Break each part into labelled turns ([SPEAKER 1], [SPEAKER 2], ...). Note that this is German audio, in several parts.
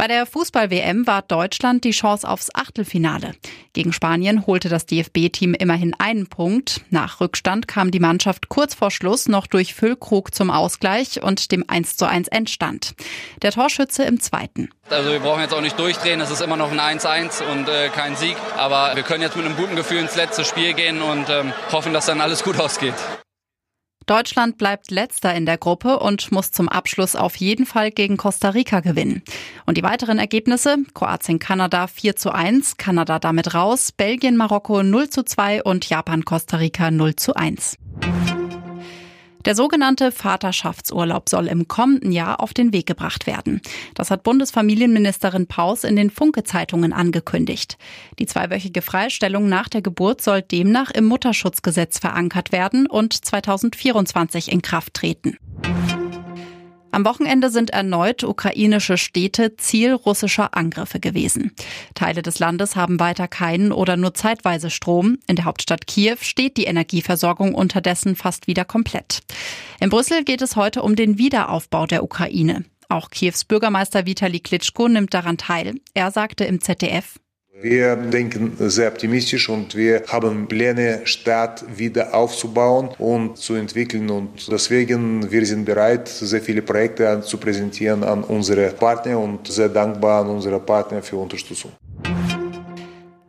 [SPEAKER 1] Bei der Fußball-WM war Deutschland die Chance aufs Achtelfinale. Gegen Spanien holte das DFB-Team immerhin einen Punkt. Nach Rückstand kam die Mannschaft kurz vor Schluss noch durch Füllkrug zum Ausgleich und dem 1:1 Endstand. Der Torschütze im zweiten.
[SPEAKER 2] Also wir brauchen jetzt auch nicht durchdrehen, es ist immer noch ein 1-1 und äh, kein Sieg. Aber wir können jetzt mit einem guten Gefühl ins letzte Spiel gehen und ähm, hoffen, dass dann alles gut ausgeht.
[SPEAKER 1] Deutschland bleibt letzter in der Gruppe und muss zum Abschluss auf jeden Fall gegen Costa Rica gewinnen. Und die weiteren Ergebnisse? Kroatien, Kanada 4 zu 1, Kanada damit raus, Belgien, Marokko 0 zu 2 und Japan, Costa Rica 0 zu 1. Der sogenannte Vaterschaftsurlaub soll im kommenden Jahr auf den Weg gebracht werden. Das hat Bundesfamilienministerin Paus in den Funke-Zeitungen angekündigt. Die zweiwöchige Freistellung nach der Geburt soll demnach im Mutterschutzgesetz verankert werden und 2024 in Kraft treten. Am Wochenende sind erneut ukrainische Städte Ziel russischer Angriffe gewesen. Teile des Landes haben weiter keinen oder nur zeitweise Strom. In der Hauptstadt Kiew steht die Energieversorgung unterdessen fast wieder komplett. In Brüssel geht es heute um den Wiederaufbau der Ukraine. Auch Kiews Bürgermeister Vitali Klitschko nimmt daran teil. Er sagte im ZDF,
[SPEAKER 3] wir denken sehr optimistisch und wir haben Pläne, Stadt wieder aufzubauen und zu entwickeln. Und deswegen wir sind bereit, sehr viele Projekte zu präsentieren an unsere Partner und sehr dankbar an unsere Partner für Unterstützung.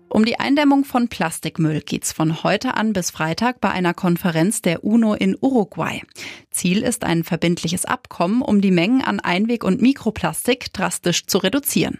[SPEAKER 1] Um die Eindämmung von Plastikmüll geht's von heute an bis Freitag bei einer Konferenz der UNO in Uruguay. Ziel ist ein verbindliches Abkommen, um die Mengen an Einweg- und Mikroplastik drastisch zu reduzieren.